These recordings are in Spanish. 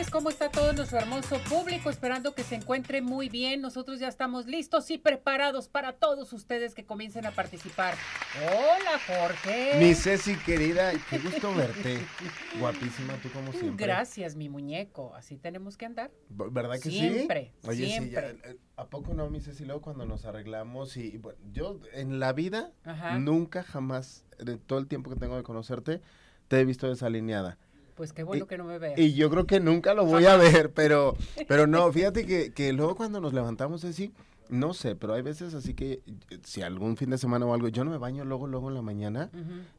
Corazones, ¿cómo está todo nuestro hermoso público? Esperando que se encuentre muy bien. Nosotros ya estamos listos y preparados para todos ustedes que comiencen a participar. Hola, Jorge. Mi Ceci querida, qué gusto verte. Guapísima, tú como siempre. Gracias, mi muñeco. Así tenemos que andar. ¿Verdad que siempre, sí? Oye, siempre. sí, ya, eh, ¿a poco no, mi Ceci? Luego cuando nos arreglamos y, bueno, yo en la vida Ajá. nunca jamás, de todo el tiempo que tengo de conocerte, te he visto desalineada. Pues qué bueno Y- que no me veas. Y yo creo que nunca lo voy a ver, pero, pero no, fíjate que, que luego cuando nos levantamos así, no sé, pero hay veces así que si algún fin de semana o algo, yo no me baño luego, luego en la mañana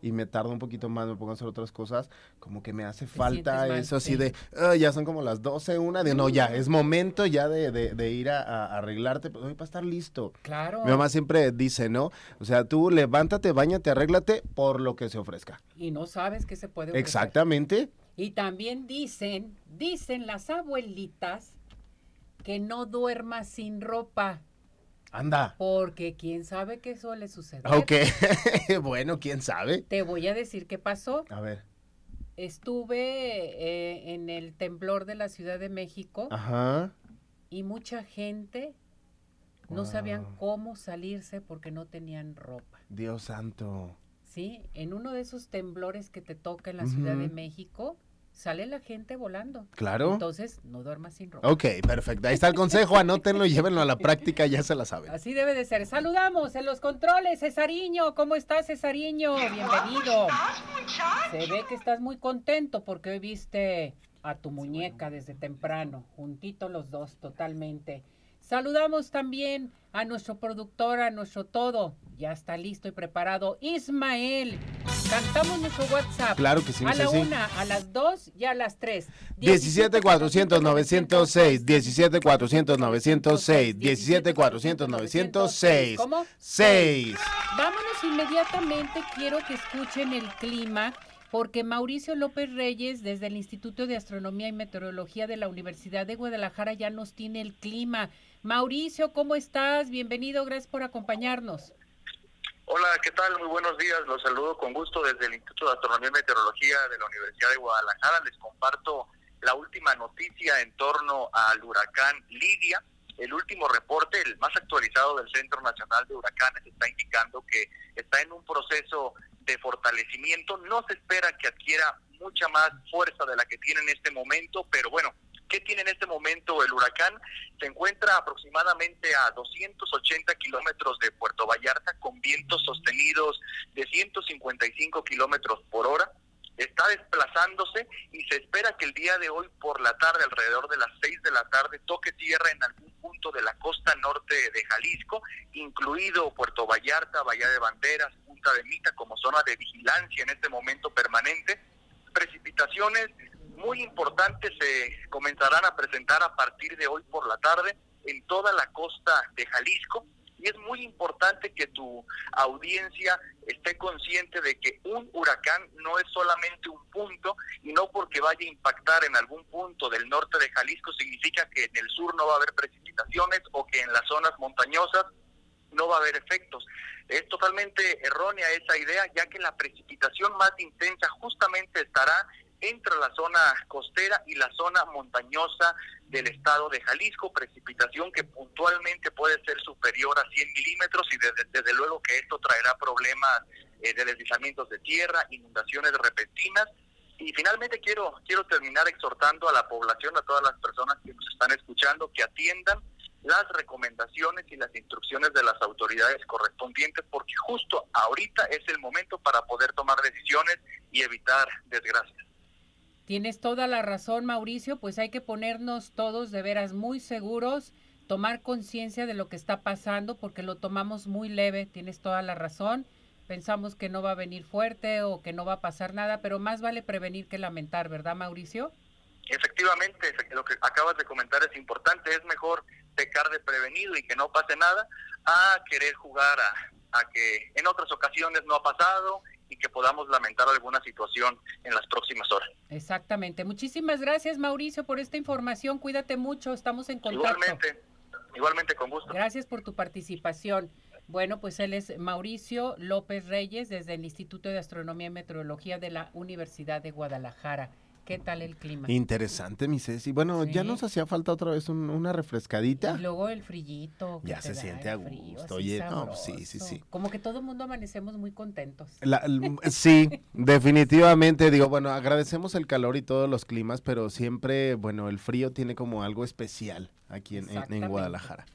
y me tardo un poquito más, me pongo a hacer otras cosas, como que me hace falta mal, eso así sí. de, "Ah, ya son como las 12, una, de no, ya, es momento ya de, de- de ir a, a arreglarte, pues, hoy para estar listo. Claro. Mi mamá siempre dice, ¿no? O sea, tú levántate, bañate, arréglate por lo que se ofrezca. Y no sabes qué se puede ofrecer. Exactamente. Y también dicen, dicen las abuelitas que no duermas sin ropa, Anda. porque quién sabe qué suele suceder. Ok, bueno, quién sabe. Te voy a decir qué pasó. A ver. Estuve eh, en el temblor de la Ciudad de México Ajá. y mucha gente no sabían cómo salirse porque no tenían ropa. Dios santo. ¿Sí? En uno de esos temblores que te toca en la Ciudad de. México, sale la gente volando. Claro. Entonces, no duermas sin ropa. Ok, perfecto. Ahí está el consejo. Anótenlo y llévenlo a la práctica. Ya se la saben. Así debe de ser. Saludamos en los controles, Cesariño. ¿Cómo estás, Cesariño? Bienvenido. Se ve que estás muy contento porque hoy viste a tu muñeca desde temprano, juntito los dos totalmente. Saludamos también a nuestro productor, a nuestro todo. Ya está listo y preparado. Ismael, cantamos nuestro WhatsApp. Claro que sí, A la una, a las dos y a las tres. 17 400 906, 17 400 906, 17 400 906. ¿Cómo? 6. Vámonos inmediatamente, quiero que escuchen el clima, porque Mauricio López Reyes, desde el Instituto de Astronomía y Meteorología de la Universidad de Guadalajara, ya nos tiene el clima. Mauricio, ¿cómo estás? Bienvenido, gracias por acompañarnos. Hola, ¿qué tal? Muy buenos días. Los saludo con gusto desde el Instituto de Astronomía y Meteorología de la Universidad de Guadalajara. Les comparto la última noticia en torno al huracán Lidia. El último reporte, el más actualizado del Centro Nacional de Huracanes, está indicando que está en un proceso de fortalecimiento. No se espera que adquiera mucha más fuerza de la que tiene en este momento, pero bueno, ¿qué tiene en este momento el huracán? Se encuentra aproximadamente a 280 kilómetros de Puerto Vallarta con vientos sostenidos de 155 kilómetros por hora. Está desplazándose y se espera que el día de hoy por la tarde, alrededor de las 6 de la tarde, toque tierra en algún punto de la costa norte de Jalisco, incluido Puerto Vallarta, Bahía de Banderas, Punta de Mita, como zona de vigilancia en este momento permanente. Precipitaciones muy importantes se comenzarán a presentar a partir de hoy por la tarde en toda la costa de Jalisco y es muy importante que tu audiencia esté consciente de que un huracán no es solamente un punto y no porque vaya a impactar en algún punto del norte de Jalisco significa que en el sur no va a haber precipitaciones o que en las zonas montañosas no va a haber efectos. Es totalmente errónea esa idea, ya que la precipitación más intensa justamente estará entre la zona costera y la zona montañosa del estado de Jalisco, precipitación que puntualmente puede ser superior a 100 milímetros y desde, luego que esto traerá problemas eh, de deslizamientos de tierra, inundaciones repentinas. Y finalmente quiero, quiero terminar exhortando a la población, a todas las personas que nos están escuchando, que atiendan las recomendaciones y las instrucciones de las autoridades correspondientes, porque justo ahorita es el momento para poder tomar decisiones y evitar desgracias. Tienes toda la razón, Mauricio, pues hay que ponernos todos de veras muy seguros, tomar conciencia de lo que está pasando, porque lo tomamos muy leve, tienes toda la razón. Pensamos que no va a venir fuerte o que no va a pasar nada, pero más vale prevenir que lamentar, ¿verdad, Mauricio? Efectivamente, lo que acabas de comentar es importante, es mejor pecar de prevenido y que no pase nada a querer jugar a, a que en otras ocasiones no ha pasado y que podamos lamentar alguna situación en las próximas horas. Exactamente. Muchísimas gracias, Mauricio, por esta información. Cuídate mucho, estamos en contacto. Igualmente, igualmente con gusto. Gracias por tu participación. Bueno, pues él es Mauricio López Reyes desde el Instituto de Astronomía y Meteorología de la Universidad de Guadalajara. ¿Qué tal el clima? Interesante, mi Ceci. Bueno, ya nos hacía falta otra vez un- una refrescadita. Y luego el frillito. Ya se siente a gusto, oye, no, pues sí, sí, sí. Como que todo el mundo amanecemos muy contentos. La- sí, definitivamente. Digo, bueno, agradecemos el calor y todos los climas, pero siempre, bueno, el frío tiene como algo especial aquí en, en-. Guadalajara.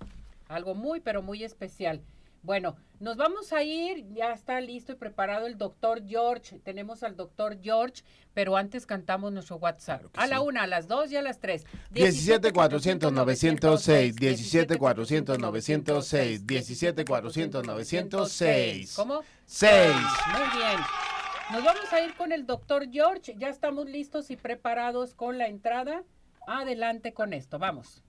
Algo muy, pero muy especial. Bueno, nos vamos a ir, ya está listo y preparado el doctor George. Tenemos al doctor George, pero antes cantamos nuestro WhatsApp. Claro a la sí. una, a las dos y a las tres. 17 400 906, 17 400 906, 17 400 906. ¿Cómo? 6. Muy bien. Nos vamos a ir con el doctor George. Ya estamos listos y preparados con la entrada. Adelante con esto, vamos.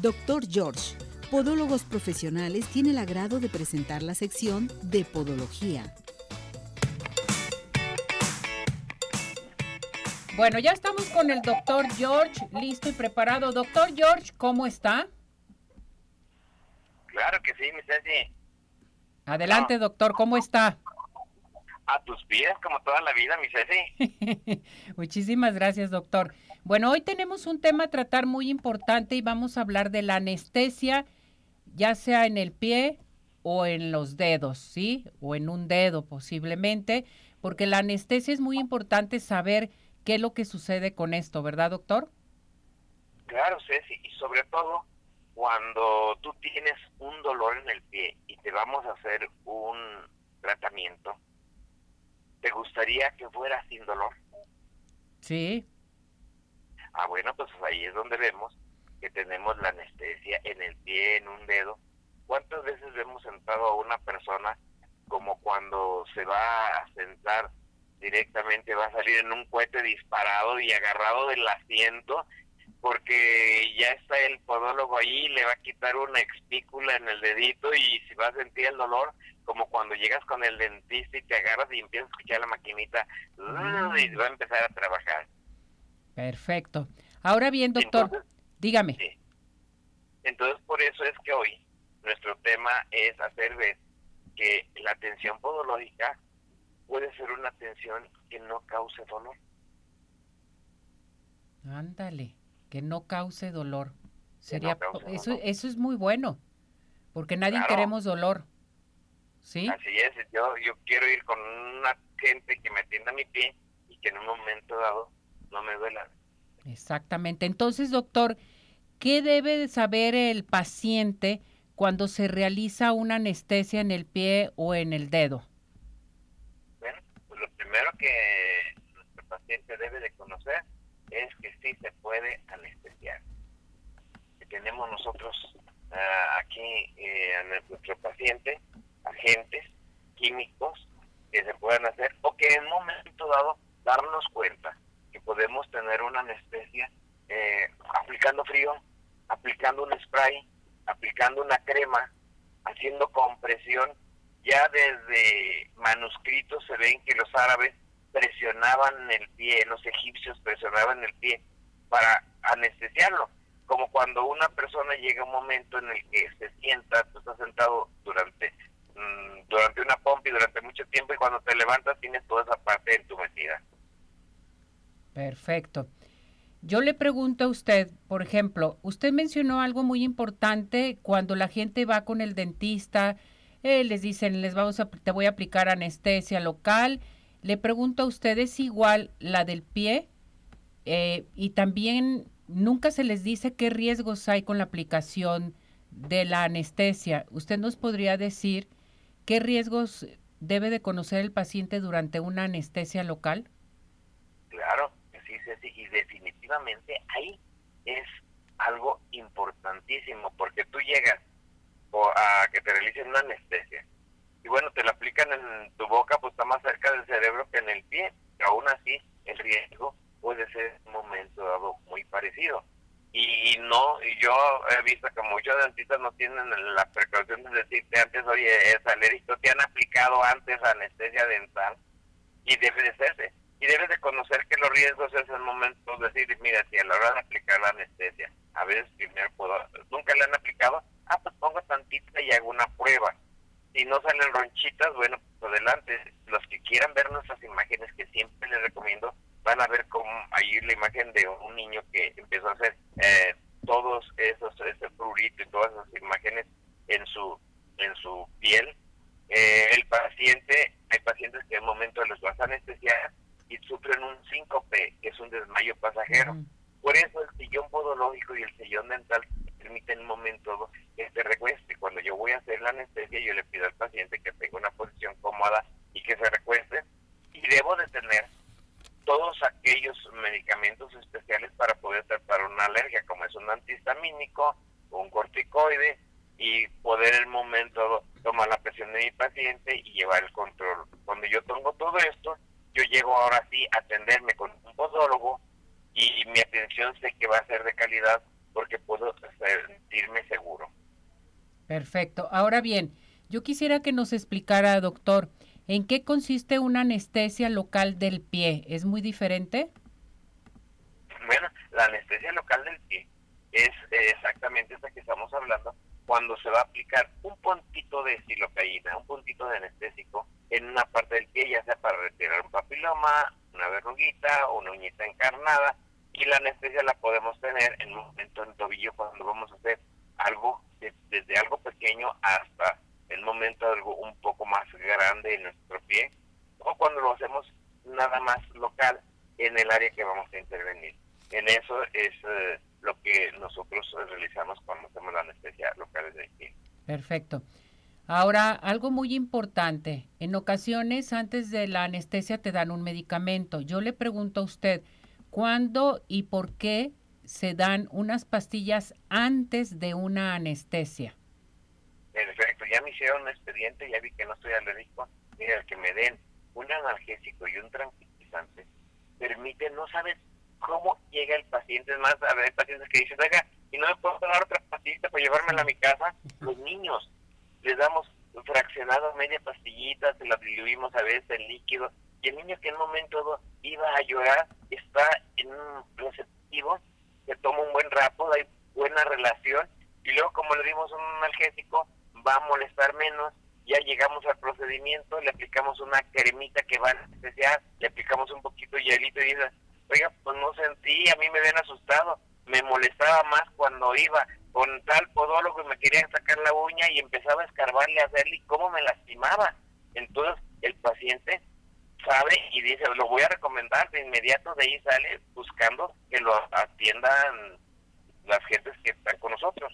Doctor George, Podólogos Profesionales tiene el agrado de presentar la sección de Podología. Bueno, ya estamos con el doctor George, listo y preparado. Doctor George, ¿cómo está? Claro que sí, mi Ceci. Adelante, doctor, ¿cómo está? A tus pies, como toda la vida, mi Ceci. Muchísimas gracias, doctor. Bueno, hoy tenemos un tema a tratar muy importante y vamos a hablar de la anestesia, ya sea en el pie o en los dedos, ¿sí? O en un dedo posiblemente, porque la anestesia es muy importante saber qué es lo que sucede con esto, ¿verdad, doctor? Claro, Ceci. Y sobre todo, cuando tú tienes un dolor en el pie y te vamos a hacer un tratamiento, ¿te gustaría que fuera sin dolor? Sí, Ah, bueno, pues ahí es donde vemos que tenemos la anestesia en el pie, en un dedo. ¿Cuántas veces vemos sentado a una persona como cuando se va a sentar directamente, va a salir en un cohete disparado y agarrado del asiento? Porque ya está el podólogo ahí, le va a quitar una expícula en el dedito y si va a sentir el dolor, como cuando llegas con el dentista y te agarras y empiezas a escuchar la maquinita y va a empezar a trabajar. perfecto. Ahora bien, doctor, Entonces, dígame. Sí. Entonces, por eso es que hoy nuestro tema es hacer ver que la atención podológica puede ser una atención que no cause dolor. Ándale, que no cause dolor. Sería no cause eso, dolor. eso es muy bueno, porque nadie Claro. queremos dolor. ¿Sí? Así es, yo, yo quiero ir con una gente que me atienda mi pie y que en un momento dado no me duela. Exactamente. Entonces, doctor, ¿qué debe de saber el paciente cuando se realiza una anestesia en el pie o en el dedo? Bueno, pues lo primero que nuestro paciente debe de conocer es que sí se puede anestesiar. Que tenemos nosotros ah, aquí eh, a nuestro paciente agentes químicos que se puedan hacer o que en un momento dado darnos cuenta que podemos tener una anestesia eh, aplicando frío, aplicando un spray, aplicando una crema, haciendo compresión. Ya desde manuscritos se ven que los árabes presionaban el pie, los egipcios presionaban el pie para anestesiarlo. Como cuando una persona llega a un momento en el que se sienta, tú estás sentado durante mm, durante una pompa y durante mucho tiempo y cuando te levantas tienes toda esa parte entumecida. Perfecto. Yo le pregunto a usted, por ejemplo, usted mencionó algo muy importante cuando la gente va con el dentista, eh, les dicen, les vamos a, te voy a aplicar anestesia local. Le pregunto a usted, ¿es igual la del pie? Eh, y también nunca se les dice qué riesgos hay con la aplicación de la anestesia. ¿Usted nos podría decir qué riesgos debe de conocer el paciente durante una anestesia local? Claro, sí, sí, y definitivamente ahí es algo importantísimo, porque tú llegas a que te realicen una anestesia y bueno, te la aplican en tu boca, pues está más cerca del cerebro que en el pie, y aún así el riesgo puede ser un momento dado muy parecido. Y, no, y yo he visto que muchos dentistas no tienen la precaución de decirte antes, oye, es alérgico, te han aplicado antes anestesia dental y debe de serse. Y debes de conocer que los riesgos es el momento de decir, mira, si a la hora de aplicar la anestesia, a veces primero puedo, nunca le han aplicado, ah, pues pongo tantita y hago una prueba. Si no salen ronchitas, bueno, pues adelante. Los que quieran ver nuestras imágenes, que siempre les recomiendo, van a ver como ahí la imagen de un niño que empezó a hacer eh, todos esos, ese prurito y todas esas imágenes en su, en su piel. Eh, el paciente, hay pacientes que en un momento los vas a anestesiar y sufren un síncope, que es un desmayo pasajero. Por eso el sillón podológico y el sillón dental permiten un momento que se recueste. Cuando yo voy a hacer la anestesia, yo le pido al paciente que tenga una posición cómoda y que se recueste. Y debo de tener todos aquellos medicamentos especiales para poder tratar una alergia, como es un antihistamínico, un corticoide, y poder en el momento tomar la presión de mi paciente y llevar el control. Cuando yo tengo todo esto, yo llego ahora sí a atenderme con un podólogo y mi atención sé que va a ser de calidad porque puedo sentirme seguro. Perfecto. Ahora bien, yo quisiera que nos explicara, doctor, ¿En qué consiste una anestesia local del pie? ¿Es muy diferente? Bueno, la anestesia local del pie es exactamente esa que estamos hablando cuando se va a aplicar un puntito de silocaína, un puntito de anestésico en una parte del pie, ya sea para retirar un papiloma, una verruguita o una uñita encarnada, y la anestesia la podemos tener en un momento en tobillo cuando vamos a hacer algo, desde algo pequeño hasta el momento algo un poco más grande en nuestro pie, o cuando lo hacemos nada más local en el área que vamos a intervenir. En eso es eh, lo que nosotros realizamos cuando hacemos la anestesia local del pie. Perfecto. Ahora, algo muy importante, en ocasiones antes de la anestesia te dan un medicamento. Yo le pregunto a usted, ¿cuándo y por qué se dan unas pastillas antes de una anestesia? Perfecto, ya me hicieron un expediente, ya vi que no estoy alérgico. Mira, el que me den un analgésico y un tranquilizante permite, no sabes cómo llega el paciente. Es más, a ver, hay pacientes que dicen, oiga, y no me puedo dar otra pastillita para llevármela a mi casa. Los niños les damos fraccionado media pastillita, se la diluimos a veces en líquido, y el niño que en un momento iba a llorar está en un receptivo, que toma un buen rapo, hay buena relación, y luego como le dimos un analgésico, va a molestar menos, ya llegamos al procedimiento, le aplicamos una cremita que va a anestesiar, le aplicamos un poquito de hielito y dice, oiga, pues no sentí, a mí me ven asustado, me molestaba más cuando iba con tal podólogo y me querían sacar la uña y empezaba a escarbarle a hacerle y cómo me lastimaba. Entonces el paciente sabe y dice, lo voy a recomendar, de inmediato de ahí sale buscando que lo atiendan las gentes que están con nosotros.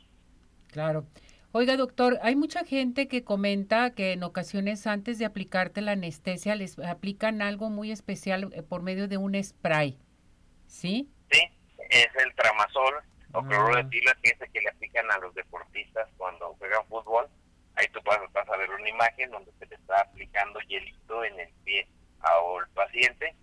Claro. Oiga, doctor, hay mucha gente que comenta que en ocasiones antes de aplicarte la anestesia les aplican algo muy especial eh, por medio de un spray. ¿Sí? Sí, es el tramasol o cloruro de tila, que es el que le aplican a los deportistas cuando juegan fútbol. Ahí tú vas, a ver una imagen donde se le está aplicando hielito en el pie al paciente.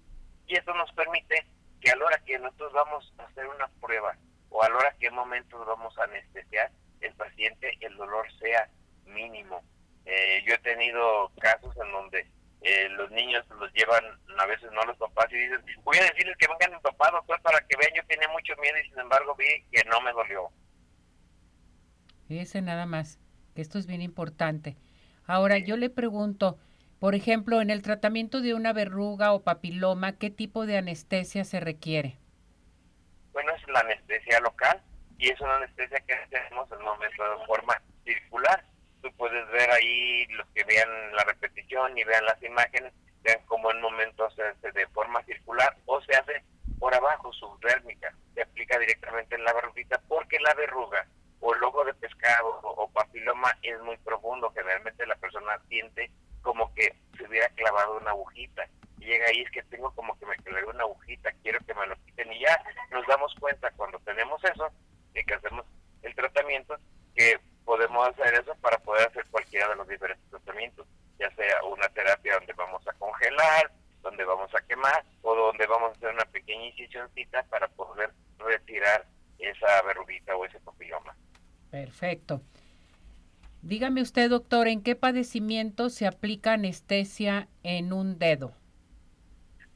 Y eso nos permite que a la hora que nosotros vamos a hacer una prueba o a la hora que en momentos vamos a anestesiar, el paciente el dolor sea mínimo. Eh, yo he tenido casos en donde eh, los niños los llevan a veces no los papás y dicen, voy a decirles que vengan mi papá, doctor, para que vean, yo tenía mucho miedo y sin embargo vi que no me dolió. Fíjese nada más, que esto es bien importante. Ahora yo le pregunto, por ejemplo, en el tratamiento de una verruga o papiloma, ¿qué tipo de anestesia se requiere? Bueno, es la anestesia local, y es una anestesia que hacemos en un momento de forma circular tú puedes ver ahí, los que vean la repetición y vean las imágenes, vean cómo en momentos se hace de forma circular o se hace por abajo, subdérmica, se aplica directamente en la verruguita porque la verruga o el de pescado o, papiloma es muy profundo, generalmente la persona siente como que se hubiera clavado una agujita. Llega ahí, es que tengo como que me clavé una agujita, quiero que me lo quiten. Y ya nos damos cuenta cuando tenemos eso, de que hacemos el tratamiento, que podemos hacer eso para poder hacer cualquiera de los diferentes tratamientos, ya sea una terapia donde vamos a congelar, donde vamos a quemar o donde vamos a hacer una pequeña incisioncita para poder retirar esa verruguita o ese papiloma. Perfecto. Dígame usted, doctor, ¿en qué padecimiento se aplica anestesia en un dedo?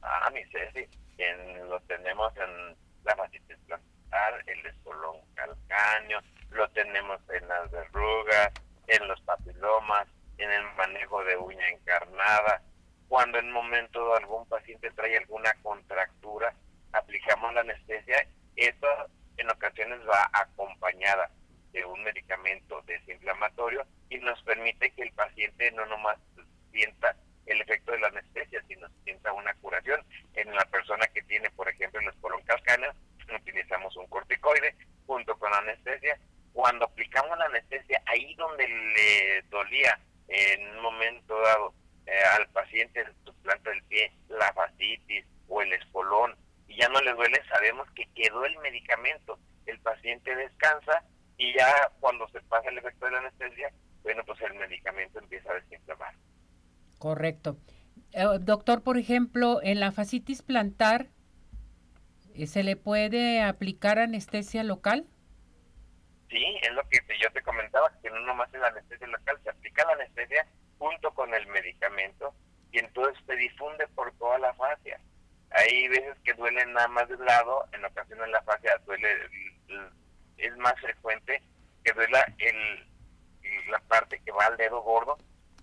Ah, mi Ceci, en, lo tenemos en la fascitis plantar, el espolón calcáneo, lo tenemos en las verrugas, en los papilomas, en el manejo de uña encarnada. Cuando en momento algún paciente trae alguna contractura, aplicamos la anestesia. Esto en ocasiones va acompañada de un medicamento desinflamatorio y nos permite que el paciente no nomás sienta el efecto de la anestesia, sino sienta una curación. En la persona que tiene, por ejemplo, el espolón calcáneo, utilizamos un corticoide junto con la anestesia cuando aplicamos la anestesia, ahí donde le dolía en un momento dado eh, al paciente su planta del pie, la fascitis o el espolón, y ya no le duele, sabemos que quedó el medicamento. El paciente descansa y ya cuando se pasa el efecto de la anestesia, bueno, pues el medicamento empieza a desinflamar. Correcto. Eh, doctor, por ejemplo, en la fascitis plantar, eh, ¿se le puede aplicar anestesia local? Sí, es lo que yo te comentaba, que no nomás es la anestesia local, se aplica la anestesia junto con el medicamento y entonces se difunde por toda la fascia. Hay veces que duele nada más de un lado, en ocasiones la fascia duele, es más frecuente que duela el, la parte que va al dedo gordo,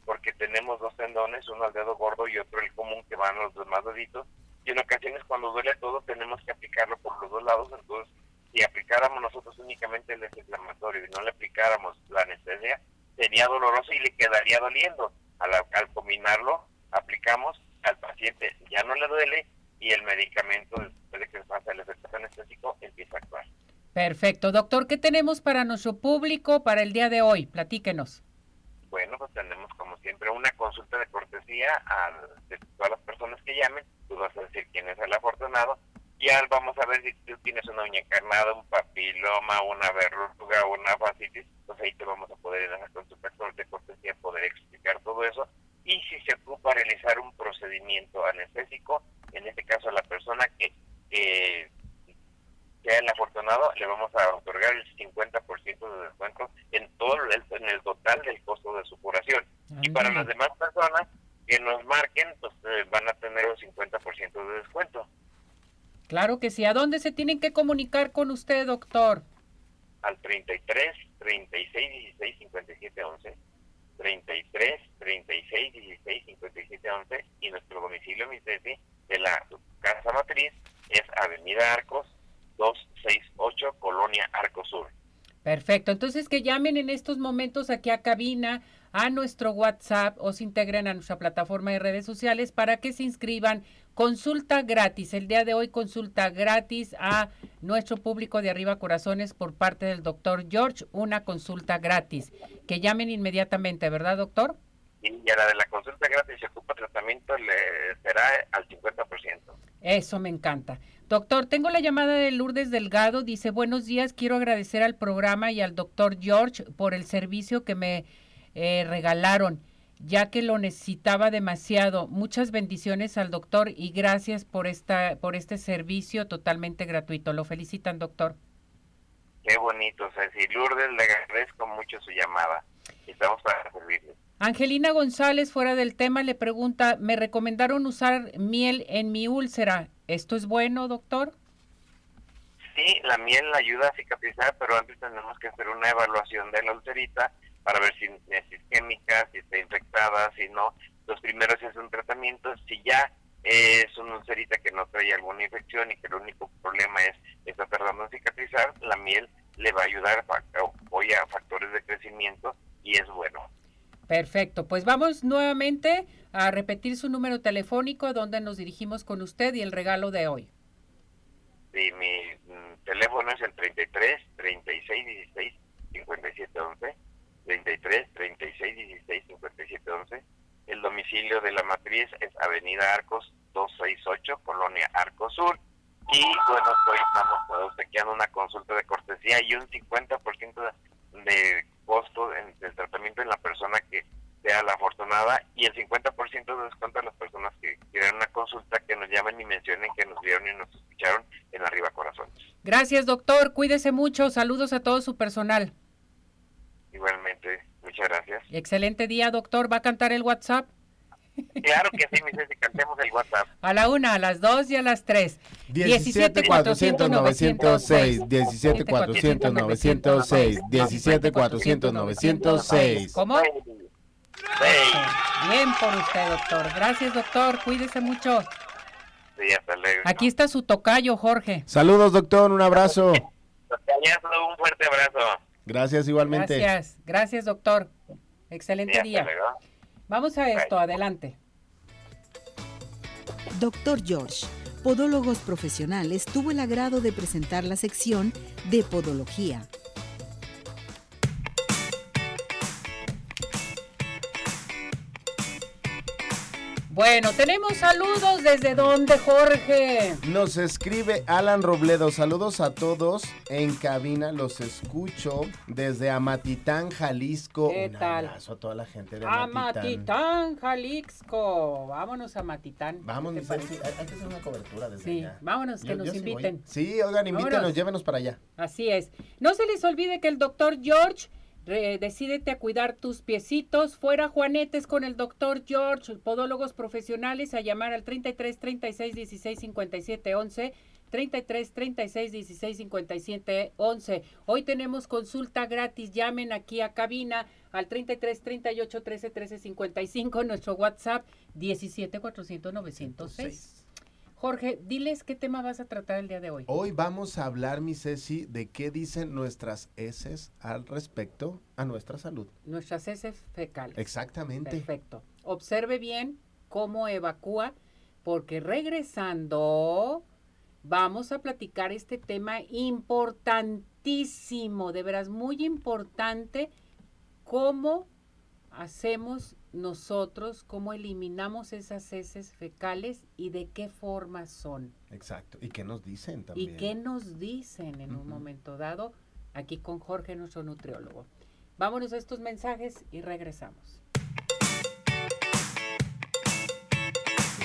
porque tenemos dos tendones, uno al dedo gordo y otro el común que van a los demás deditos, y en ocasiones cuando duele todo tenemos que aplicarlo por los dos lados, entonces si aplicáramos nosotros únicamente el y no le aplicáramos la anestesia, sería doloroso y le quedaría doliendo. Al, al combinarlo, aplicamos, al paciente ya no le duele y el medicamento, después de que pasa el efecto anestésico, empieza a actuar. Perfecto. Doctor, ¿qué tenemos para nuestro público para el día de hoy? Platíquenos. Bueno, pues tenemos como siempre una consulta de cortesía a todas las personas que llamen. Tú vas a decir quién es el afortunado ya vamos a ver si tú tienes una uña encarnada, un papiloma, una verruga, una fascitis, pues ahí te vamos a poder ir a con tu de cortesía, poder explicar todo eso. Y si se ocupa realizar un procedimiento anestésico, en este caso a la persona que, que sea el afortunado, le vamos a otorgar el 50% de descuento en todo el, en el total del costo de su curación. Y para las demás personas que nos marquen, pues eh, van a tener un 50% de descuento. Claro que sí. ¿A dónde se tienen que comunicar con usted, doctor? Al 33 36 16 57 11. 33 36 16 57 11 y nuestro domicilio, mi de la casa matriz es Avenida Arcos 268, Colonia Arcos Sur. Perfecto, entonces que llamen en estos momentos aquí a cabina, a nuestro WhatsApp o se integren a nuestra plataforma de redes sociales para que se inscriban Consulta gratis, el día de hoy consulta gratis a nuestro público de Arriba Corazones por parte del doctor George, una consulta gratis. Que llamen inmediatamente, ¿verdad, doctor? Y a la de la consulta gratis se ocupa tratamiento le será al 50%. Eso me encanta. Doctor, tengo la llamada de Lourdes Delgado. Dice, buenos días, quiero agradecer al programa y al doctor George por el servicio que me eh, regalaron ya que lo necesitaba demasiado. Muchas bendiciones al doctor y gracias por esta por este servicio totalmente gratuito. Lo felicitan, doctor. Qué bonito, Ceci. Lourdes, le agradezco mucho su llamada. Estamos para servirle. Angelina González, fuera del tema, le pregunta, me recomendaron usar miel en mi úlcera. ¿Esto es bueno, doctor? Sí, la miel ayuda a cicatrizar, pero antes tenemos que hacer una evaluación de la ulcerita para ver si es isquémica, si está infectada, si no. Los primeros es un tratamiento. Si ya es una ulcerita que no trae alguna infección y que el único problema es está tardando en cicatrizar, la miel le va a ayudar, a factores de crecimiento y es bueno. Perfecto, pues vamos nuevamente a repetir su número telefónico, donde nos dirigimos con usted y el regalo de hoy. Sí, mi mm, teléfono es el 33 36 16 57 11. 33 36 16 57 11. El domicilio de la matriz es Avenida Arcos 268, Colonia Arcos Sur. Y bueno, pues, hoy estamos obsequiando una consulta de cortesía y un 50% de costo en, del tratamiento en la persona que sea la afortunada y el 50% de descuento a las personas que quieran una consulta, que nos llamen y mencionen que nos vieron y nos escucharon en Arriba Corazones. Gracias, doctor. Cuídese mucho. Saludos a todo su personal. Excelente día, doctor. ¿Va a cantar el WhatsApp? Claro que sí, mi Ceci, cantemos el WhatsApp. A la una, a las dos y a las tres. 17 400 906, 17 400 906, 17 400 906. ¿Cómo? Bien por usted, doctor. Gracias, doctor. Cuídese mucho. Sí, hasta luego. Aquí está su tocayo, Jorge. Saludos, doctor. Un abrazo. Un fuerte abrazo. Gracias, igualmente. Gracias, gracias, doctor. Excelente Sí, día. luego. Vamos a esto, adelante. Doctor George, Podólogos Profesionales, tuvo el agrado de presentar la sección de Podología. Bueno, tenemos saludos desde dónde, Jorge. Nos escribe Alan Robledo. Saludos a todos en cabina. Los escucho desde Amatitán, Jalisco. ¿Qué Un tal? abrazo a toda la gente de Amatitán. Matitán, Jalisco. Vámonos a Matitán. Vamos, ¿Qué mi te parece? Ceci, hay, hay que hacer una cobertura desde Sí, allá. vámonos, que Yo- nos yo sí inviten. Sí, oigan, invítenos, Vámonos. llévenos para allá. Así es. No se les olvide que el doctor George, decídete a cuidar tus piecitos. Fuera Juanetes con el doctor George, podólogos profesionales, a llamar al 33 36 16 57 11. 33 36 16 57 11. Hoy tenemos consulta gratis. Llamen aquí a cabina al 33 38 13 13 55. Nuestro WhatsApp 17 400 906. Jorge, diles qué tema vas a tratar el día de hoy. Hoy vamos a hablar, mi Ceci, de qué dicen nuestras heces al respecto a nuestra salud. Nuestras heces fecales. Exactamente. Perfecto. Observe bien cómo evacúa, porque regresando vamos a platicar este tema importantísimo, de veras muy importante, cómo hacemos nosotros, cómo eliminamos esas heces fecales y de qué forma son. Exacto. ¿Y qué nos dicen también? ¿Y qué nos dicen en un momento dado? Aquí con Jorge, nuestro nutriólogo. Vámonos a estos mensajes y regresamos.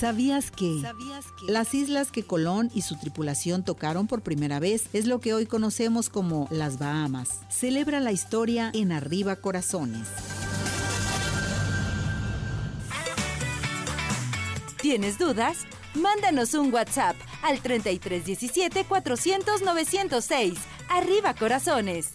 ¿Sabías que las islas que Colón y su tripulación tocaron por primera vez es lo que hoy conocemos como las Bahamas? Celebra la historia en Arriba Corazones. ¿Tienes dudas? Mándanos un WhatsApp al 3317 400 906. Arriba corazones.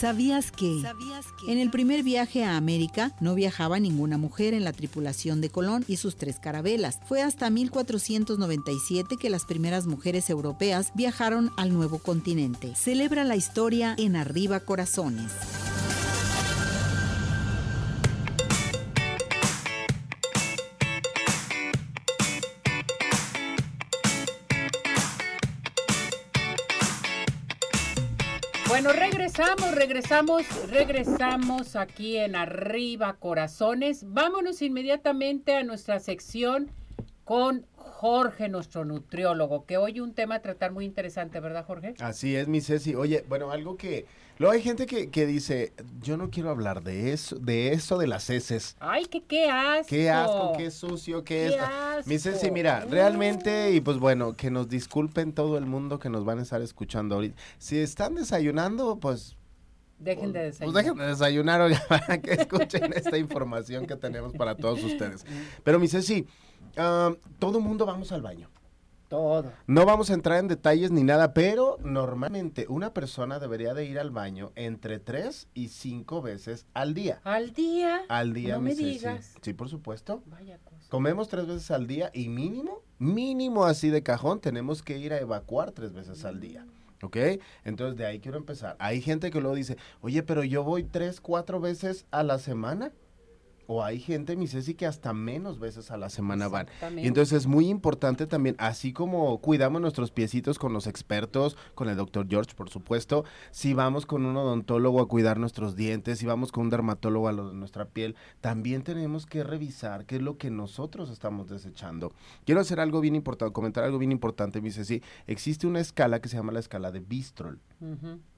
¿Sabías que? En el primer viaje a América no viajaba ninguna mujer en la tripulación de Colón y sus tres carabelas. Fue hasta 1497 que las primeras mujeres europeas viajaron al nuevo continente. Celebra la historia en Arriba Corazones. Bueno, regresamos, regresamos, regresamos aquí en Arriba Corazones. Vámonos inmediatamente a nuestra sección con Jorge, nuestro nutriólogo, que hoy un tema a tratar muy interesante, ¿verdad, Jorge? Así es, mi Ceci. Oye, bueno, algo que... Luego hay gente que, que dice, yo no quiero hablar de eso, de eso de las heces. Ay, que qué asco. Qué asco, qué sucio, qué, Qué es. asco. Mi Ceci, mira, realmente, y pues bueno, que nos disculpen todo el mundo que nos van a estar escuchando ahorita. Si están desayunando, pues Dejen de Pues desayunar. dejen de desayunar oiga, para que escuchen esta información que tenemos para todos ustedes. Pero mi Ceci, ah, todo mundo vamos al baño. Todo. No vamos a entrar en detalles ni nada, pero normalmente una persona debería de ir al baño entre tres y cinco veces al día. Al día. Al día, No me Ceci. digas. Sí, por supuesto. Vaya cosa. Comemos tres veces al día y mínimo, mínimo así de cajón, tenemos que ir a evacuar tres veces al día. ¿Ok? Entonces de ahí quiero empezar. Hay gente que luego dice, oye, pero yo voy tres, cuatro veces a la semana. O hay gente, mi Ceci, que hasta menos veces a la semana van. Y entonces es muy importante también, así como cuidamos nuestros piecitos con los expertos, con el doctor George, por supuesto, si vamos con un odontólogo a cuidar nuestros dientes, si vamos con un dermatólogo a lo de nuestra piel, también tenemos que revisar qué es lo que nosotros estamos desechando. Quiero hacer algo bien importante, comentar algo bien importante, mi Ceci. Existe una escala que se llama la escala de Bistrol.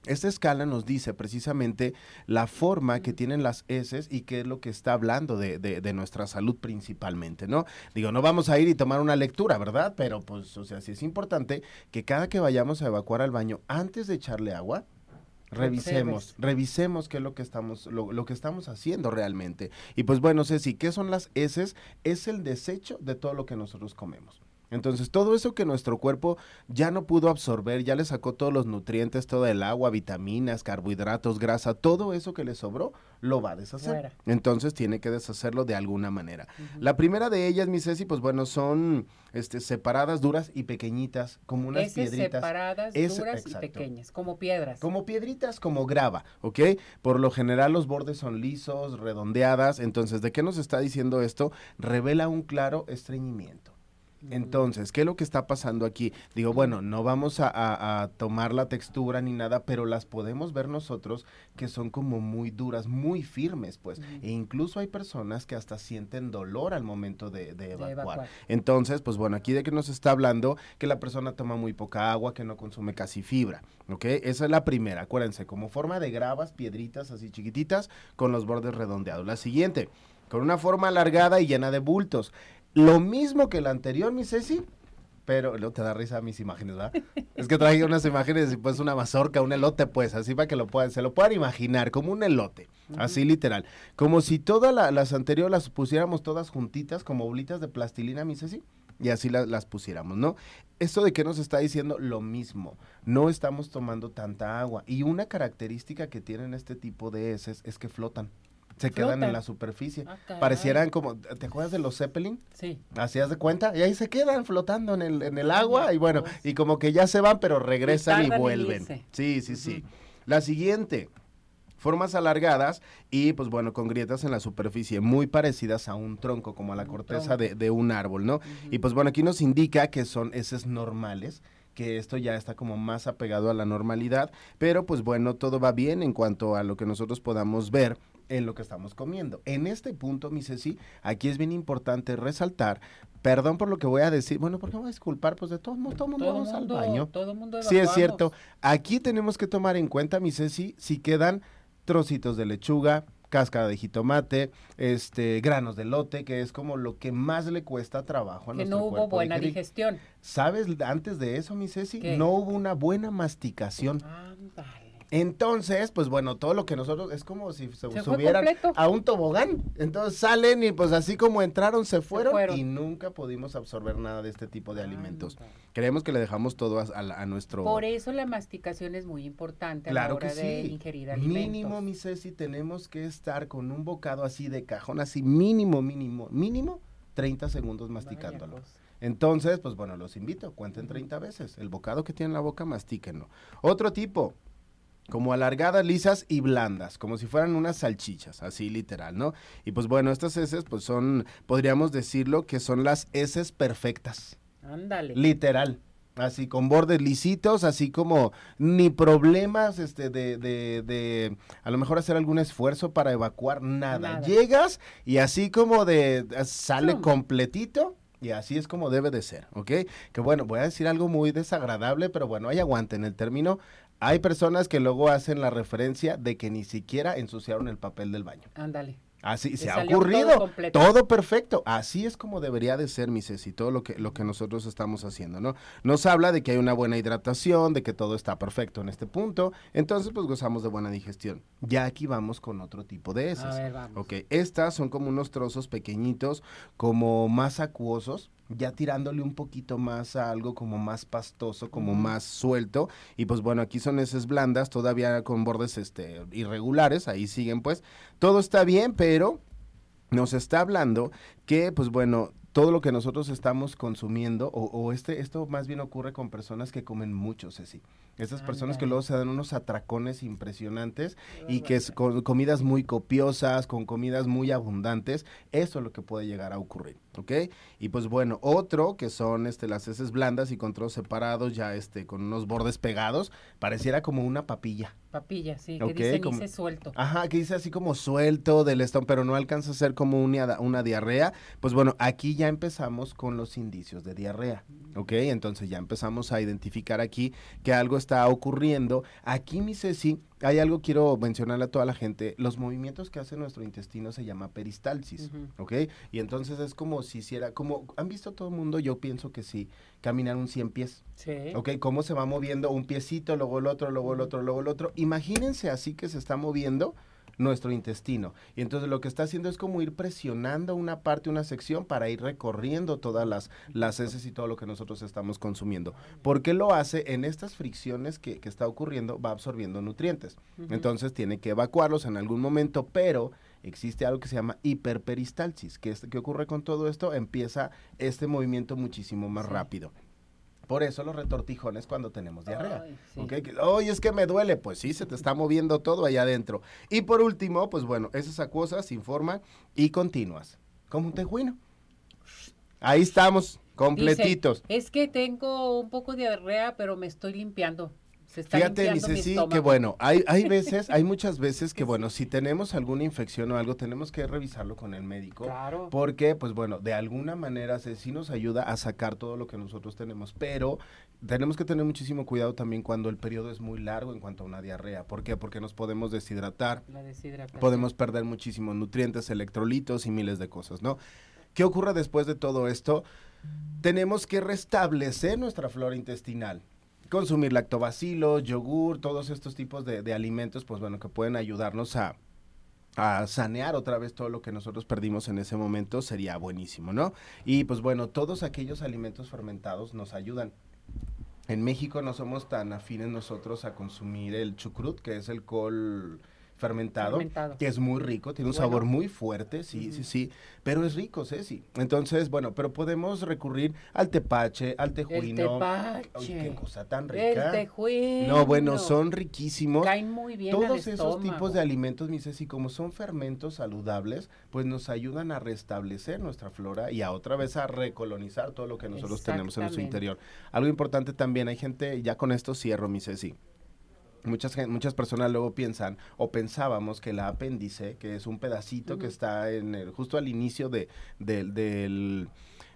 Esta escala nos dice precisamente la forma que tienen las heces y qué es lo que está hablando de, de- de nuestra salud principalmente, ¿no? Digo, no vamos a ir y tomar una lectura, ¿verdad? Pero pues, o sea, sí es importante que cada que vayamos a evacuar al baño, antes de echarle agua, revisemos, revisemos qué es lo que estamos, lo, lo que estamos haciendo realmente. Y pues bueno, Ceci, ¿qué son las heces? Es el desecho de todo lo que nosotros comemos. Entonces, todo eso que nuestro cuerpo ya no pudo absorber, ya le sacó todos los nutrientes, todo el agua, vitaminas, carbohidratos, grasa, todo eso que le sobró, lo va a deshacer. Fuera. Entonces, tiene que deshacerlo de alguna manera. La primera de ellas, mi Ceci, pues bueno, son este, separadas, duras y pequeñitas, como unas Heces piedritas. separadas, Ese- duras exacto. y pequeñas, como piedras. Como piedritas, como grava, ¿ok? Por lo general los bordes son lisos, redondeadas. Entonces, ¿de qué nos está diciendo esto? Revela un claro estreñimiento. Entonces, ¿qué es lo que está pasando aquí? Digo, bueno, no vamos a, a- a tomar la textura ni nada, pero las podemos ver nosotros que son como muy duras, muy firmes, pues. E incluso hay personas que hasta sienten dolor al momento de, de evacuar. evacuar. Entonces, pues bueno, aquí de que nos está hablando que la persona toma muy poca agua, que no consume casi fibra, ¿ok? Esa es la primera, acuérdense, como forma de gravas, piedritas así chiquititas, con los bordes redondeados. La siguiente, con una forma alargada y llena de bultos. Lo mismo que la anterior, mi Ceci, pero no te da risa mis imágenes, ¿verdad? es que traje unas imágenes y pues una mazorca, un elote, pues, así para que lo puedan, se lo puedan imaginar, como un elote, así literal. Como si todas la- las anteriores las pusiéramos todas juntitas, como bolitas de plastilina, mi Ceci, y así la- las pusiéramos, ¿no? Esto de que nos está diciendo lo mismo, no estamos tomando tanta agua. Y una característica que tienen este tipo de heces es que flotan. Se quedan en la superficie. Ah. Parecieran como, ¿te acuerdas de los Zeppelin? Sí. Haz de cuenta, y ahí se quedan flotando en el, en el Ay, agua, y bueno, y como que ya se van, pero regresan y, vuelven. Sí, sí, sí. La siguiente, formas alargadas y pues bueno, con grietas en la superficie, muy parecidas a un tronco, como a la corteza de, de un árbol, ¿no? Y pues bueno, aquí nos indica que son heces normales que esto ya está como más apegado a la normalidad, pero pues bueno, todo va bien en cuanto a lo que nosotros podamos ver en lo que estamos comiendo. En este punto, mi Ceci, aquí es bien importante resaltar, perdón por lo que voy a decir, bueno, ¿por qué me voy a disculpar? Pues de todos modos, todo el mundo Todo vamos mundo, al baño. todo mundo Sí, es cierto. Aquí tenemos que tomar en cuenta, mi Ceci, si quedan trocitos de lechuga, cáscara de jitomate, este, granos de lote, que es como lo que más le cuesta trabajo a Que nuestro no hubo cuerpo buena digerir. digestión. ¿Sabes antes de eso, mi Ceci? ¿Qué? No hubo una buena masticación. Ándale. Entonces, pues bueno, todo lo que nosotros es como si se, subieran a un tobogán. Entonces salen y pues así como entraron se fueron, fueron. y nunca pudimos absorber nada de este tipo de alimentos. Ándale. Creemos que le dejamos todo a, a a nuestro Por eso la masticación es muy importante a la Claro hora que de sí. ingerir alimentos. Mínimo, mi Ceci, tenemos que estar con un bocado así de cajón, así mínimo, mínimo, mínimo 30 segundos masticándolo. Vaya. Entonces, pues bueno, los invito, cuenten 30 veces. El bocado que tienen en la boca, mastíquenlo. Otro tipo, como alargadas, lisas y blandas, como si fueran unas salchichas, así literal, ¿no? Y pues bueno, estas heces, pues son, podríamos decirlo, que son las heces perfectas, Ándale. literal. Así con bordes lisitos, así como ni problemas este de, de, de a lo mejor hacer algún esfuerzo para evacuar, nada. Nada. Llegas y así como de sale completito y así es como debe de ser, ¿ok? Que bueno, voy a decir algo muy desagradable, pero bueno, hay aguante en el término. Hay personas que luego hacen la referencia de que ni siquiera ensuciaron el papel del baño. Ándale. Así se ha ocurrido. todo perfecto. Así es como debería de ser, mi Ceci, todo lo que, lo que nosotros estamos haciendo, ¿no? Nos habla de que hay una buena hidratación, de que todo está perfecto en este punto. Entonces, pues gozamos de buena digestión. Ya aquí vamos con otro tipo de heces. A ver, vamos. Ok, estas son como unos trozos pequeñitos, como más acuosos, ya tirándole un poquito más a algo como más pastoso, como más suelto. Y pues bueno, aquí son heces blandas, todavía con bordes este, irregulares, ahí siguen pues. Todo está bien, pero nos está hablando que, pues bueno, todo lo que nosotros estamos consumiendo, o, o este, esto más bien ocurre con personas que comen mucho, Ceci. Estas personas que luego se dan unos atracones impresionantes y que es con comidas muy copiosas, con comidas muy abundantes, eso es lo que puede llegar a ocurrir, ¿ok? Y pues bueno, otro que son este, las heces blandas y con trozos separados, ya este, con unos bordes pegados, pareciera como una papilla. Papilla, sí, que Ok, dicen como- suelto. Ajá, que dice así como suelto del estómago, pero no alcanza a ser como una, una diarrea. Pues bueno, aquí ya empezamos con los indicios de diarrea, ¿ok? Entonces ya empezamos a identificar aquí que algo está ocurriendo. Aquí, mi Ceci, hay algo quiero mencionarle a toda la gente. Los movimientos que hace nuestro intestino se llama peristalsis, Ujú. ¿ok? Y entonces es como si hiciera, como, ¿han visto todo el mundo? Yo pienso que sí, caminar un 100 pies. Sí. Ok, cómo se va moviendo un piecito, luego el otro, luego el otro, luego el otro. Imagínense así que se está moviendo nuestro intestino. Y entonces lo que está haciendo es como ir presionando una parte, una sección para ir recorriendo todas las, las heces y todo lo que nosotros estamos consumiendo. ¿Por qué lo hace? En estas fricciones que, que está ocurriendo va absorbiendo nutrientes. Entonces tiene que evacuarlos en algún momento, pero existe algo que se llama hiperperistalsis. ¿Qué, es, ¿Qué ocurre con todo esto? Empieza este movimiento muchísimo más Sí. rápido. Por eso los retortijones cuando tenemos diarrea. Oye, es que me duele. Pues sí, se te está moviendo todo allá adentro. Y por último, pues bueno, esas acuosas sin forma y continuas. Como un tejuino. Ahí estamos, completitos. Dice, es que tengo un poco de diarrea, pero me estoy limpiando. Se está Fíjate, mi Ceci, que bueno, hay, hay veces, hay muchas veces que bueno, si tenemos alguna infección o algo, tenemos que revisarlo con el médico. Claro. Porque, pues bueno, de alguna manera sí nos ayuda a sacar todo lo que nosotros tenemos, pero tenemos que tener muchísimo cuidado también cuando el periodo es muy largo en cuanto a una diarrea. ¿Por qué? Porque nos podemos deshidratar, La deshidratación. podemos perder muchísimos nutrientes, electrolitos y miles de cosas, ¿no? ¿Qué ocurre después de todo esto? Tenemos que restablecer nuestra flora intestinal. Consumir lactobacilos, yogur, todos estos tipos de, alimentos, pues bueno, que pueden ayudarnos a, a sanear otra vez todo lo que nosotros perdimos en ese momento, sería buenísimo, ¿no? Y pues bueno, todos aquellos alimentos fermentados nos ayudan. En México no somos tan afines nosotros a consumir el chucrut, que es el col fermentado, Fermentado. que es muy rico, tiene un Bueno. sabor muy fuerte, sí, sí, sí, pero es rico, Ceci. Entonces, bueno, pero podemos recurrir al tepache, al El tejuino. tepache. Ay, qué cosa tan El rica. tejuino. No, bueno, son riquísimos. Caen muy bien al Todos esos estómago. tipos de alimentos, mi Ceci, como son fermentos saludables, pues nos ayudan a restablecer nuestra flora y a otra vez a recolonizar todo lo que nosotros tenemos en nuestro interior. Algo importante también, hay gente, ya con esto cierro, mi Ceci. Muchas, muchas personas luego piensan o pensábamos que el apéndice, que es un pedacito que está en el, justo al inicio de, del- del,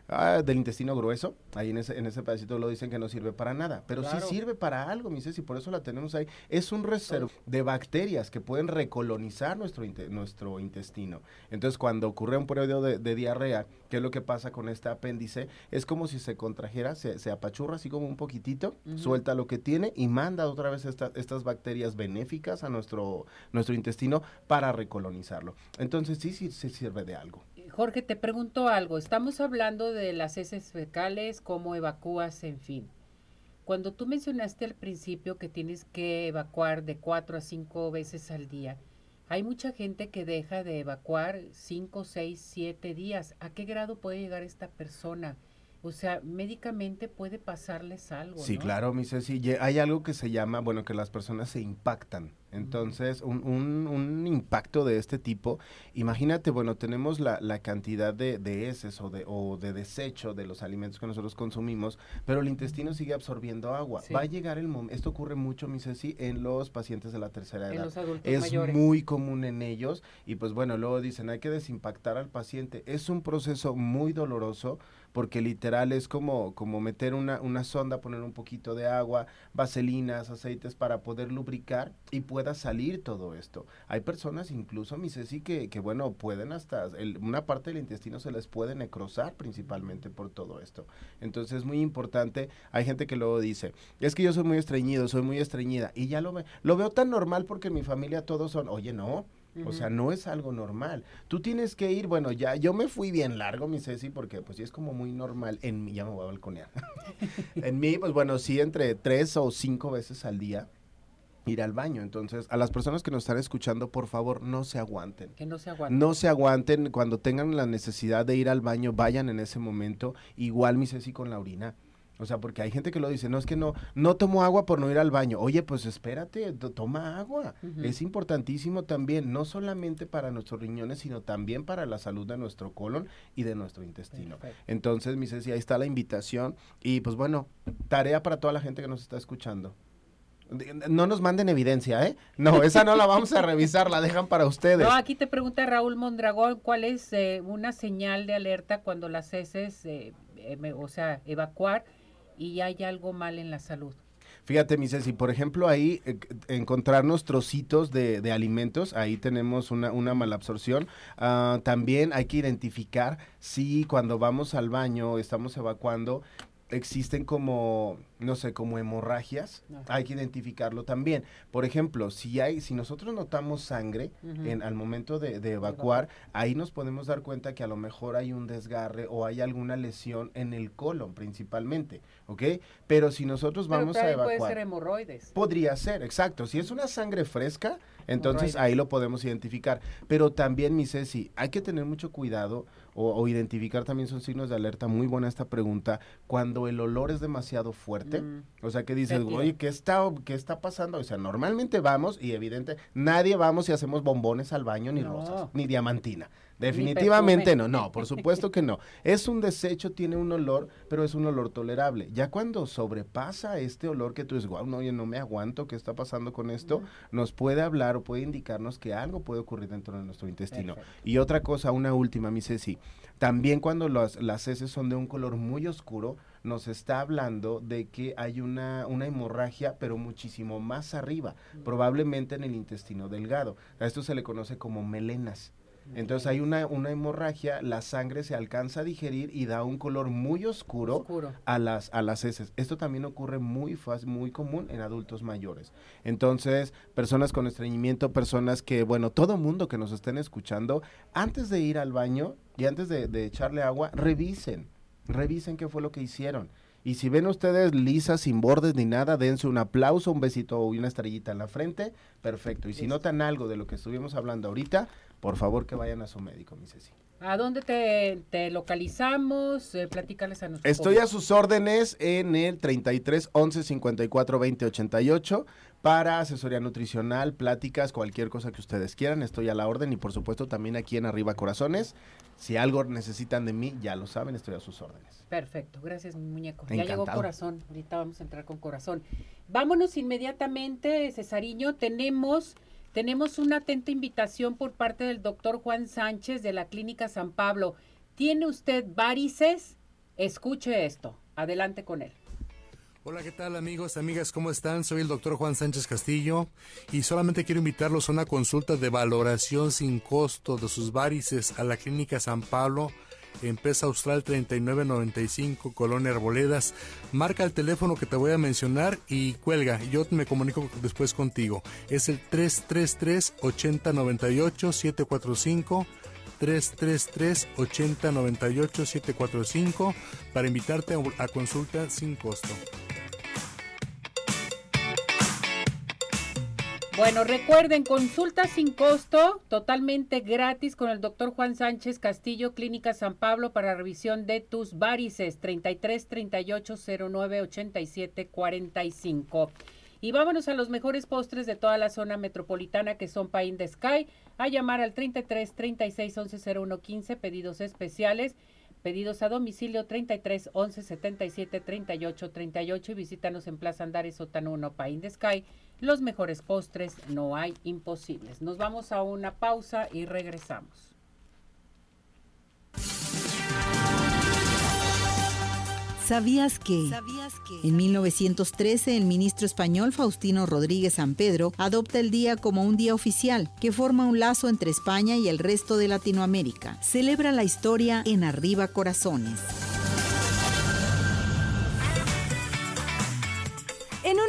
ah, del intestino grueso, ahí en ese, en ese pedacito lo dicen que no sirve para nada, pero Claro. sí sirve para algo, mi Ceci, por eso la tenemos ahí. Es un reservo de bacterias que pueden recolonizar nuestro, nuestro intestino. Entonces, cuando ocurre un periodo de, de diarrea, ¿qué es lo que pasa con este apéndice? Es como si se contrajera, se, se apachurra así como un poquitito, suelta lo que tiene y manda otra vez esta- estas bacterias benéficas a nuestro, nuestro intestino para recolonizarlo. Entonces, sí, sí, sí sirve de algo. Jorge, te pregunto algo. Estamos hablando de las heces fecales, cómo evacúas, en fin. Cuando tú mencionaste al principio que tienes que evacuar de cuatro a cinco veces al día, hay mucha gente que deja de evacuar cinco, seis, siete días. ¿A qué grado puede llegar esta persona? O sea, médicamente puede pasarles algo. Sí, ¿no? claro, mi Ceci. Hay algo que se llama, bueno, que las personas se impactan. Entonces, un, un- un impacto de este tipo, imagínate, bueno, tenemos la, la cantidad de, de heces o de, o de desecho de los alimentos que nosotros consumimos, pero el intestino sigue absorbiendo agua. Sí. Va a llegar el momento, esto ocurre mucho, mi Ceci, en los pacientes de la tercera En edad. los adultos Es mayores. muy común en ellos y pues bueno, luego dicen hay que desimpactar al paciente. Es un proceso muy doloroso porque literal es como, como meter una, una sonda, poner un poquito de agua, vaselinas, aceites para poder lubricar y pueda salir todo esto. Hay personas incluso, mi Ceci, que, que bueno, pueden hasta, el- una parte del intestino se les puede necrosar principalmente por todo esto. Entonces es muy importante, hay gente que luego dice, es que yo soy muy estreñido, soy muy estreñida y ya lo, ve, lo veo tan normal porque en mi familia todos son, oye, no. O sea, no es algo normal. Tú tienes que ir, bueno, ya yo me fui bien largo, mi Ceci, porque pues sí es como muy normal en mí, ya me voy a balconear. en mí, pues bueno, sí entre tres o cinco veces al día ir al baño. Entonces, a las personas que nos están escuchando, por favor, no se aguanten. Que no se aguanta. No se aguanten cuando tengan la necesidad de ir al baño, vayan en ese momento. Igual mi Ceci con la orina. O sea, porque hay gente que lo dice, no es que no, no tomo agua por no ir al baño. Oye, pues espérate, to- toma agua. Es importantísimo también, no solamente para nuestros riñones, sino también para la salud de nuestro colon y de nuestro intestino. Perfecto. Entonces, mi Ceci, ahí está la invitación. Y pues bueno, tarea para toda la gente que nos está escuchando. No nos manden evidencia, ¿eh? No, esa no la vamos a revisar, la dejan para ustedes. No, aquí te pregunta Raúl Mondragón, ¿cuál es eh, una señal de alerta cuando las heces, eh, eh, me- o sea, evacuar y hay algo mal en la salud? Fíjate, mi Ceci, por ejemplo, ahí eh, encontrarnos trocitos de, alimentos, ahí tenemos una, una malabsorción. Ah, también hay que identificar si cuando vamos al baño, estamos evacuando, existen como, no sé, como hemorragias, hay que identificarlo también. Por ejemplo, si hay, si nosotros notamos sangre en, al momento de, de evacuar, ahí nos podemos dar cuenta que a lo mejor hay un desgarre o hay alguna lesión en el colon principalmente, ¿ok? Pero si nosotros Pero vamos a evacuar... puede ser hemorroides. Podría ser, exacto. Si es una sangre fresca, entonces Hemorroides. ahí lo podemos identificar. Pero también, mi Ceci, hay que tener mucho cuidado o, o identificar también son signos de alerta. Muy buena esta pregunta. Cuando el olor es demasiado fuerte, Mm. o sea, que dices, oye, ¿qué está, ¿qué está pasando? O sea, normalmente vamos y evidente, nadie vamos y hacemos bombones al baño, ni No. rosas, ni diamantina. Definitivamente no, no, por supuesto que no. Es un desecho, tiene un olor, pero es un olor tolerable. Ya cuando sobrepasa este olor que tú dices, wow, no, oye, no me aguanto, ¿qué está pasando con esto? Nos puede hablar o puede indicarnos que algo puede ocurrir dentro de nuestro intestino. Perfecto. Y otra cosa, una última, mi Ceci. También cuando las, las heces son de un color muy oscuro, nos está hablando de que hay una, una hemorragia, pero muchísimo más arriba, probablemente en el intestino delgado. A esto se le conoce como melenas. Entonces hay una, una hemorragia, la sangre se alcanza a digerir y da un color muy oscuro, Oscuro. a las a las heces. Esto también ocurre muy fácil, muy común en adultos mayores. Entonces, personas con estreñimiento, personas que, bueno, todo mundo que nos estén escuchando, antes de ir al baño y antes de, de echarle agua, revisen, revisen qué fue lo que hicieron. Y si ven ustedes lisas, sin bordes ni nada, dense un aplauso, un besito o una estrellita en la frente, perfecto. Y si notan algo de lo que estuvimos hablando ahorita, por favor que vayan a su médico, mi Ceci. ¿A dónde te, te localizamos? Eh, platícales a nuestros Estoy a sus órdenes en el 33 11 54 20 88 para asesoría nutricional, pláticas, cualquier cosa que ustedes quieran. Estoy a la orden y por supuesto también aquí en Arriba Corazones. Si algo necesitan de mí, ya lo saben, estoy a sus órdenes. Perfecto, gracias mi muñeco. Ya llegó Encantado. corazón, ahorita vamos a entrar con corazón. Vámonos inmediatamente, Cesariño, tenemos, tenemos una atenta invitación por parte del doctor Juan Sánchez de la Clínica San Pablo. ¿Tiene usted varices? Escuche esto. Adelante con él. Hola, ¿qué tal amigos, amigas? ¿Cómo están? Soy el doctor Juan Sánchez Castillo y solamente quiero invitarlos a una consulta de valoración sin costo de sus varices a la Clínica San Pablo en Pesa Austral 3995, Colonia Arboledas. Marca el teléfono que te voy a mencionar y cuelga. Yo me comunico después contigo. Es el 333 8098 745 333 8098 745 para invitarte a consulta sin costo. Bueno, recuerden, consulta sin costo, totalmente gratis con el doctor Juan Sánchez Castillo, Clínica San Pablo, para revisión de tus varices, 33 38 09 87 45. Y vámonos a los mejores postres de toda la zona metropolitana que son Pain de Sky. A llamar al 33 36 11 01 15, pedidos especiales. Pedidos a domicilio 33 11 77 38 38 y visítanos en Plaza Andares Sótano 1 Pain de Sky los mejores postres, no hay imposibles. Nos vamos a una pausa y regresamos. ¿Sabías que? En 1913 el ministro español Faustino Rodríguez San Pedro adopta el día como un día oficial que forma un lazo entre España y el resto de Latinoamérica. Celebra la historia en Arriba Corazones.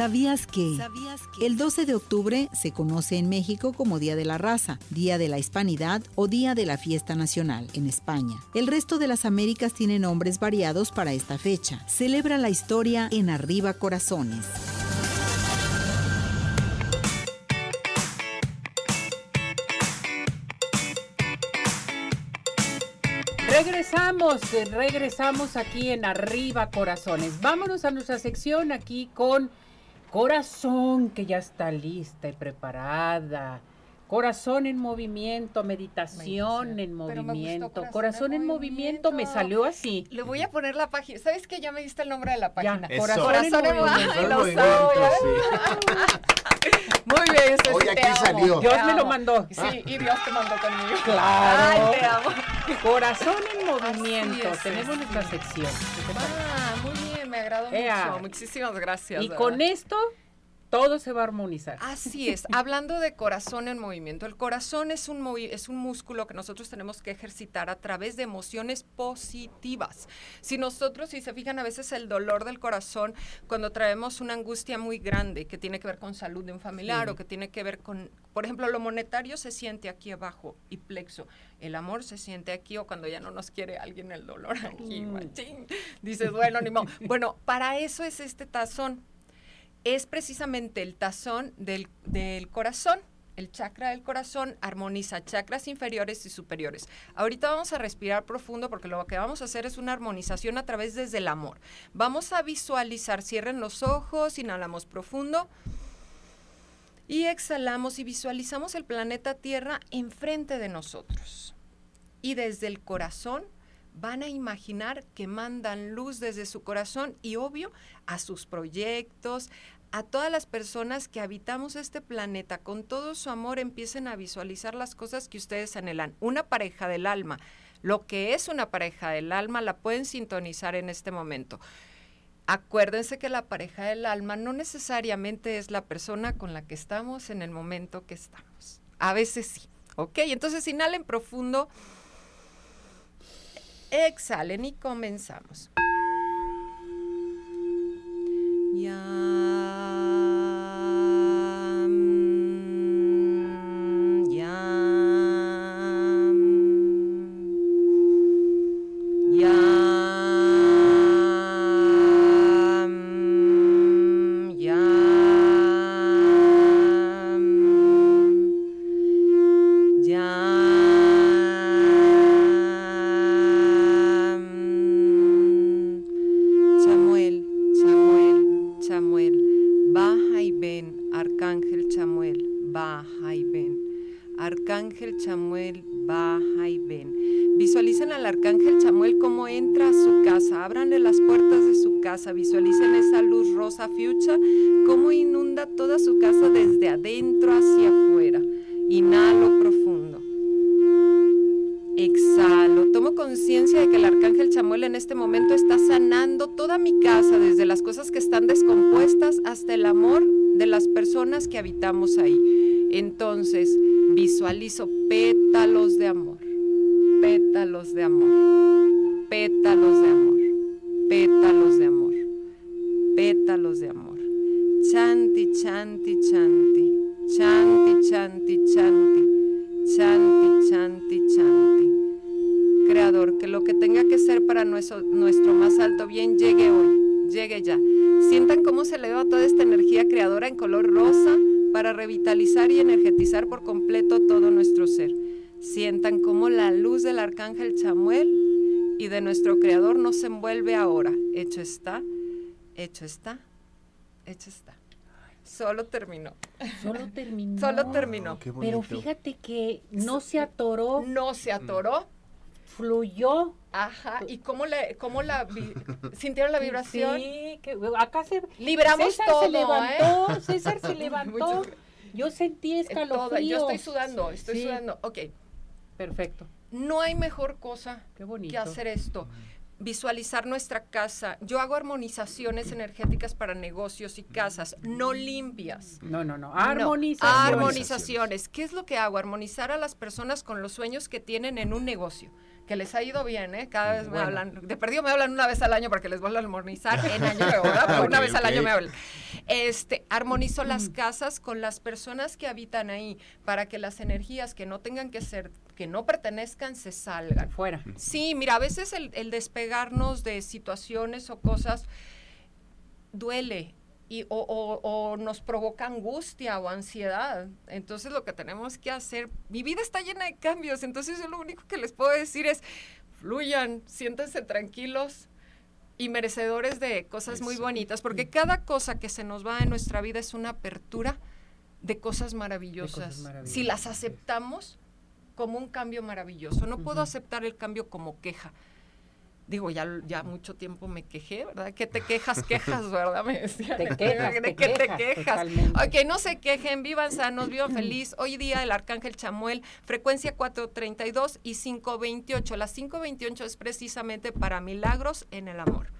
¿Sabías que? El 12 de octubre se conoce en México como Día de la Raza, Día de la Hispanidad o Día de la Fiesta Nacional en España. El resto de las Américas tiene nombres variados para esta fecha. Celebra la historia en Arriba Corazones. Regresamos, eh, regresamos aquí en Arriba Corazones. Vámonos a nuestra sección aquí con Corazón, que ya está lista y preparada. Corazón en movimiento, meditación en movimiento. Corazón, en movimiento. me salió así. Le voy a poner la página. ¿Sabes que ya me diste el nombre de la página? corazón, en movimiento. Muy bien, eso Oye, aquí salió. Dios me lo mandó. Sí, y Dios te mandó conmigo. Claro. Ay, te amo. Corazón en movimiento. Tenemos nuestra sección. Ah, me agradó mucho. Muchísimas gracias. Y con esto todo se va a armonizar. Así es. Hablando de corazón en movimiento, el corazón es un, es un músculo que nosotros tenemos que ejercitar a través de emociones positivas. Si nosotros, si se fijan a veces el dolor del corazón, cuando traemos una angustia muy grande que tiene que ver con salud de un familiar o que tiene que ver con, por ejemplo, lo monetario se siente aquí abajo y plexo. El amor se siente aquí o cuando ya no nos quiere alguien el dolor aquí. Mm. Dices, bueno, ni modo. Bueno, para eso es este tazón es precisamente el tazón del, corazón. El chakra del corazón armoniza chakras inferiores y superiores. Ahorita vamos a respirar profundo porque lo que vamos a hacer es una armonización a través desde el amor. Vamos a visualizar, cierren los ojos, inhalamos profundo y exhalamos y visualizamos el planeta Tierra enfrente de nosotros. Y desde el corazón van a imaginar que mandan luz desde su corazón y obvio a sus proyectos, a todas las personas que habitamos este planeta, con todo su amor empiecen a visualizar las cosas que ustedes anhelan. Una pareja del alma, lo que es una pareja del alma, la pueden sintonizar en este momento. Acuérdense que la pareja del alma no necesariamente es la persona con la que estamos en el momento que estamos. A veces sí, ¿ok? Entonces inhalen profundo. Exhalen y comenzamos. Adentro hacia afuera. Inhalo profundo. Exhalo. Tomo conciencia de que el arcángel Chamuel en este momento está sanando toda mi casa, desde las cosas que están descompuestas hasta el amor de las personas que habitamos ahí. Entonces, visualizo pétalos de amor, pétalos de amor, pétalos de amor, pétalos de amor, pétalos de amor. Chanti, chanti, chanti. Chanti, chanti, chanti. Chanti, chanti, chanti. Creador, que lo que tenga que ser para nuestro, nuestro más alto bien llegue hoy, llegue ya. Sientan cómo se eleva toda esta energía creadora en color rosa para revitalizar y energetizar por completo todo nuestro ser. Sientan cómo la luz del arcángel Chamuel y de nuestro Creador nos envuelve ahora. Hecho está, hecho está hecho está. Solo terminó. Solo terminó. Solo terminó. Pero fíjate que no se atoró. No se atoró. Fluyó. Ajá. ¿Y cómo, le, cómo la vi- sintieron la vibración? Sí, que acá se Libramos César todo, se levantó, ¿eh? César se levantó. Yo sentí escalofríos. Yo estoy sudando, estoy Sí, sudando. Ok. Perfecto. No hay mejor cosa Qué bonito. que hacer esto. Visualizar nuestra casa. Yo hago armonizaciones energéticas para negocios y casas, no limpias. No, no, no. No, Armonización. armonizaciones. ¿Qué es lo que hago? Armonizar a las personas con los sueños que tienen en un negocio. Que les ha ido bien, ¿eh? Cada vez me hablan. De perdido me hablan una vez al año para que les vuelva a armonizar en año nuevo, ¿verdad? Pero una Ok, vez al año me hablan. Este, armonizo las casas con las personas que habitan ahí para que las energías que no tengan que ser, que no pertenezcan, se salgan. Fuera. Sí, mira, a veces el, el despegarnos de situaciones o cosas duele y, o, o- o nos provoca angustia o ansiedad. Entonces lo que tenemos que hacer, mi vida está llena de cambios, entonces yo lo único que les puedo decir es, fluyan, siéntense tranquilos y merecedores de cosas muy bonitas, porque cada cosa que se nos va en nuestra vida es una apertura de cosas maravillosas. maravillosas, Si las aceptamos como un cambio maravilloso, no puedo aceptar el cambio como queja. Digo, ya, ya mucho tiempo me quejé, ¿verdad? Que te quejas, quejas, ¿verdad? Me. Te quejas, ¿De te qué te quejas. Ok, no se quejen, vivan sanos, vivan feliz. Hoy día el Arcángel Chamuel, frecuencia 432 y 528. La 528 es precisamente para milagros en el amor.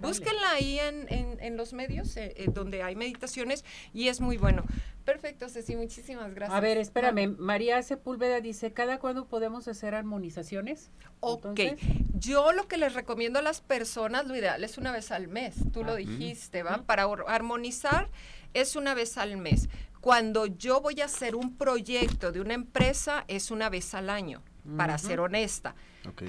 Búsquenla ahí en, en- en los medios eh, eh, donde hay meditaciones y es muy bueno. Perfecto, Ceci, muchísimas gracias. A ver, espérame. María Sepúlveda dice, ¿cada cuándo podemos hacer armonizaciones? Ok, Entonces, yo lo que les recomiendo a las personas, lo ideal es una vez al mes, tú lo Ah, dijiste, ¿va? Para armonizar es una vez al mes. Cuando yo voy a hacer un proyecto de una empresa es una vez al año, para ser honesta.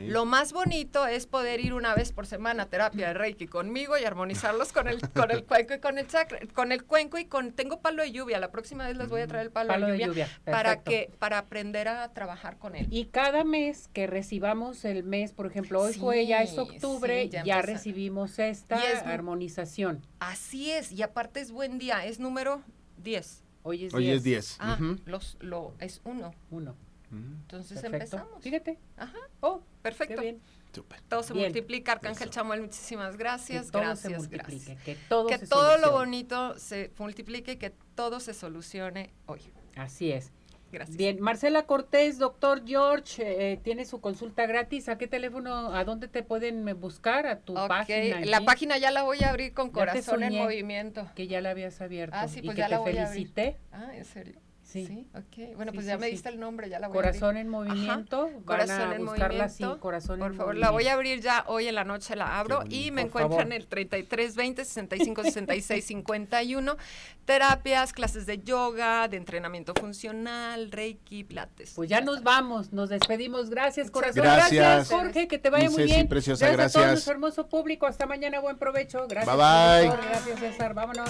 Lo más bonito es poder ir una vez por semana a terapia de Reiki conmigo y armonizarlos con el, con el cuenco y con el chakra, con el cuenco y con tengo palo de lluvia. La próxima vez les voy a traer el palo, Palo de de lluvia, para que para aprender a trabajar con él. Y cada mes que recibamos el mes, por ejemplo, hoy fue ya es octubre, sí, ya recibimos esta es- armonización. Así es, y aparte es buen día, es número 10. Hoy es Hoy 10. es 10. Ah, los, lo, es uno. Uno. Ujú. Entonces Perfecto. empezamos. Fíjate. Ajá, Oh, perfecto. qué bien. Súper. Todo se Bien. multiplica, Arcángel Chamuel, muchísimas gracias. que todo gracias, se multiplique, gracias. que todo que se todo lo bonito se multiplique y que todo se solucione hoy. Así es. Gracias. Bien, Marcela Cortés, doctor George, eh, tiene su consulta gratis. ¿A qué teléfono, a dónde te pueden eh, buscar? A tu página. La página ya la voy a abrir con Ya te corazón en movimiento. Que ya la habías abierto. Ah, sí, y pues que ya te la voy a abrir. felicité. Ah, ¿en serio? Sí. ok. Bueno, Sí, pues sí, ya me sí. diste el nombre, ya la voy Corazón a en abrir. movimiento. Ajá, Van Corazón a en buscarla así, movimiento. Corazón Por en favor, la voy movimiento. a abrir ya hoy en la noche, la abro y me encuentran favor. el 33 20 65 66 51. Terapias, clases de yoga, de entrenamiento funcional, Reiki, Pilates. Pues ya nos vamos, nos despedimos. Gracias, corazón. gracias. Jorge, que te vaya muy bien. preciosa, a todo gracias. nuestro hermoso público. Hasta mañana, buen provecho. Gracias. Bye, bye. Gracias, César. Vámonos.